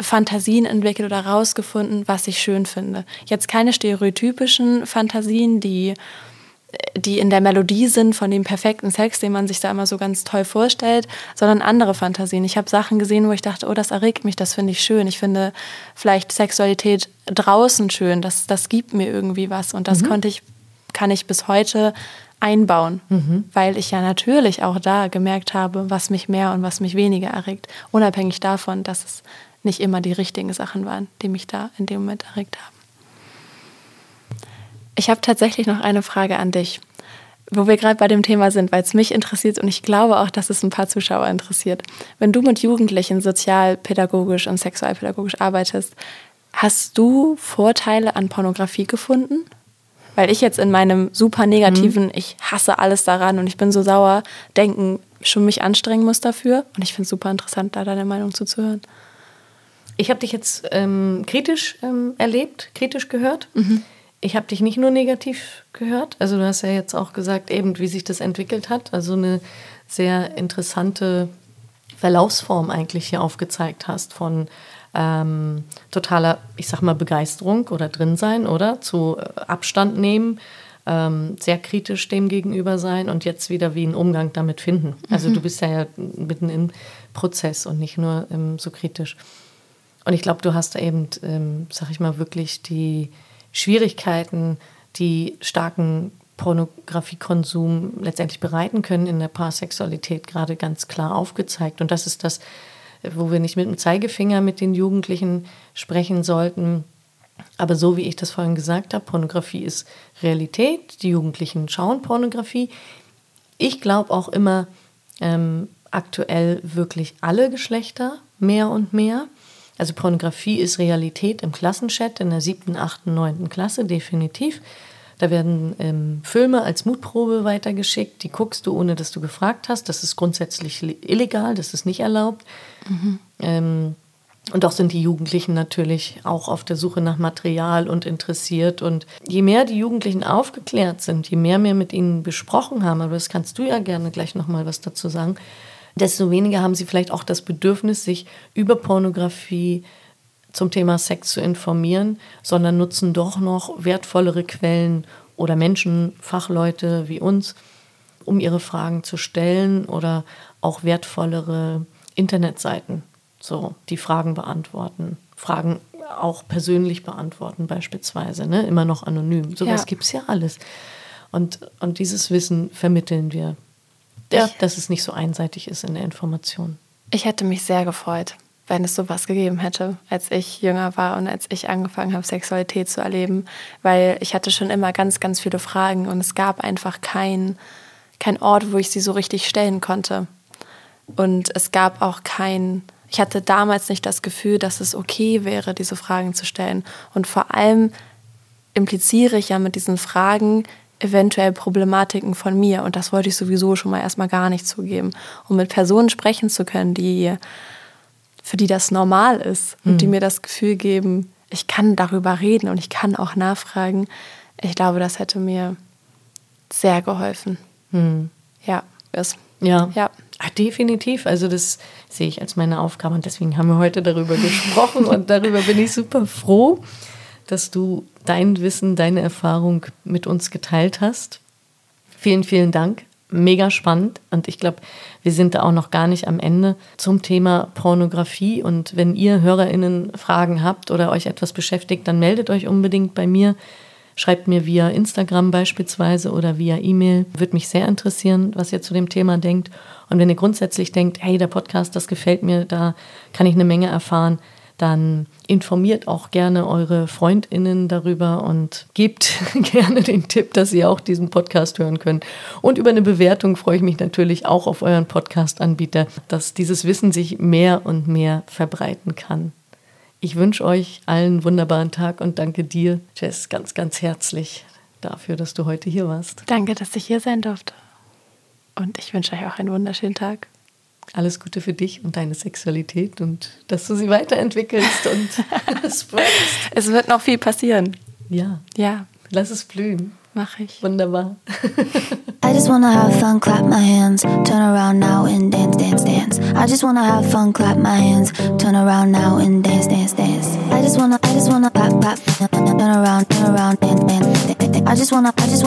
Fantasien entwickelt oder rausgefunden, was ich schön finde. Jetzt keine stereotypischen Fantasien, die die in der Melodie sind von dem perfekten Sex, den man sich da immer so ganz toll vorstellt, sondern andere Fantasien. Ich habe Sachen gesehen, wo ich dachte, oh, das erregt mich, das finde ich schön. Ich finde vielleicht Sexualität draußen schön, das, das gibt mir irgendwie was. Und das mhm. konnte ich, kann ich bis heute einbauen, mhm. weil ich ja natürlich auch da gemerkt habe, was mich mehr und was mich weniger erregt, unabhängig davon, dass es nicht immer die richtigen Sachen waren, die mich da in dem Moment erregt haben. Ich habe tatsächlich noch eine Frage an dich, wo wir gerade bei dem Thema sind, weil es mich interessiert und ich glaube auch, dass es ein paar Zuschauer interessiert. Wenn du mit Jugendlichen sozialpädagogisch und sexualpädagogisch arbeitest, hast du Vorteile an Pornografie gefunden? Weil ich jetzt in meinem super negativen, mhm. ich hasse alles daran und ich bin so sauer, denken, schon mich anstrengen muss dafür. Und ich finde es super interessant, da deine Meinung zuzuhören. Ich habe dich jetzt ähm, kritisch ähm, erlebt, kritisch gehört. Mhm ich habe dich nicht nur negativ gehört. Also du hast ja jetzt auch gesagt, eben wie sich das entwickelt hat. Also eine sehr interessante Verlaufsform eigentlich hier aufgezeigt hast von ähm, totaler, ich sag mal, Begeisterung oder Drinsein, oder? Zu äh, Abstand nehmen, ähm, sehr kritisch dem gegenüber sein und jetzt wieder wie einen Umgang damit finden. Also mhm. du bist ja, ja mitten im Prozess und nicht nur ähm, so kritisch. Und ich glaube, du hast eben, ähm, sag ich mal, wirklich die Schwierigkeiten, die starken Pornografiekonsum letztendlich bereiten können in der Paarsexualität gerade ganz klar aufgezeigt. Und das ist das, wo wir nicht mit dem Zeigefinger mit den Jugendlichen sprechen sollten. Aber so wie ich das vorhin gesagt habe, Pornografie ist Realität. Die Jugendlichen schauen Pornografie. Ich glaube auch immer ähm, aktuell wirklich alle Geschlechter mehr und mehr. Also Pornografie ist Realität im Klassenchat in der siebten, achten, neunten Klasse, definitiv. Da werden ähm, Filme als Mutprobe weitergeschickt, die guckst du, ohne dass du gefragt hast. Das ist grundsätzlich illegal, das ist nicht erlaubt. Mhm. Ähm, und doch sind die Jugendlichen natürlich auch auf der Suche nach Material und interessiert. Und je mehr die Jugendlichen aufgeklärt sind, je mehr wir mit ihnen besprochen haben, aber das kannst du ja gerne gleich nochmal was dazu sagen, desto weniger haben sie vielleicht auch das Bedürfnis, sich über Pornografie zum Thema Sex zu informieren, sondern nutzen doch noch wertvollere Quellen oder Menschen, Fachleute wie uns, um ihre Fragen zu stellen oder auch wertvollere Internetseiten, so die Fragen beantworten, Fragen auch persönlich beantworten beispielsweise, ne? immer noch anonym. Sowas ja. gibt es ja alles. Und, und dieses Wissen vermitteln wir ja, dass es nicht so einseitig ist in der Information. Ich hätte mich sehr gefreut, wenn es sowas gegeben hätte, als ich jünger war und als ich angefangen habe, Sexualität zu erleben, weil ich hatte schon immer ganz, ganz viele Fragen und es gab einfach keinen kein Ort, wo ich sie so richtig stellen konnte. Und es gab auch kein, ich hatte damals nicht das Gefühl, dass es okay wäre, diese Fragen zu stellen. Und vor allem impliziere ich ja mit diesen Fragen eventuell Problematiken von mir. Und das wollte ich sowieso schon mal erstmal gar nicht zugeben. Um mit Personen sprechen zu können, die, für die das normal ist und mhm. die mir das Gefühl geben, ich kann darüber reden und ich kann auch nachfragen. Ich glaube, das hätte mir sehr geholfen. Mhm. Ja, ist. Ja. ja. Ach, definitiv. Also das sehe ich als meine Aufgabe und deswegen haben wir heute darüber gesprochen und (laughs) darüber bin ich super froh dass du dein Wissen, deine Erfahrung mit uns geteilt hast. Vielen, vielen Dank. Mega spannend. Und ich glaube, wir sind da auch noch gar nicht am Ende zum Thema Pornografie. Und wenn ihr HörerInnen Fragen habt oder euch etwas beschäftigt, dann meldet euch unbedingt bei mir. Schreibt mir via Instagram beispielsweise oder via E-Mail. Würde mich sehr interessieren, was ihr zu dem Thema denkt. Und wenn ihr grundsätzlich denkt, hey, der Podcast, das gefällt mir, da kann ich eine Menge erfahren, dann informiert auch gerne eure Freundinnen darüber und gebt (laughs) gerne den Tipp, dass sie auch diesen Podcast hören können. Und über eine Bewertung freue ich mich natürlich auch auf euren Podcast-Anbieter, dass dieses Wissen sich mehr und mehr verbreiten kann. Ich wünsche euch allen einen wunderbaren Tag und danke dir, Jess, ganz, ganz herzlich dafür, dass du heute hier warst. Danke, dass ich hier sein durfte. Und ich wünsche euch auch einen wunderschönen Tag alles Gute für dich und deine Sexualität und dass du sie weiterentwickelst und (laughs) (laughs) spreadest. Es wird noch viel passieren. Ja. Ja. Lass es blühen. Mach ich. Wunderbar. I just wanna have fun, clap my hands, turn around now and dance, dance, dance. I just wanna have fun, clap my hands, turn around now and dance, dance, dance. I just wanna, I just wanna clap, clap, turn around, turn around, dance, dance. dance. I just wanna, I just wanna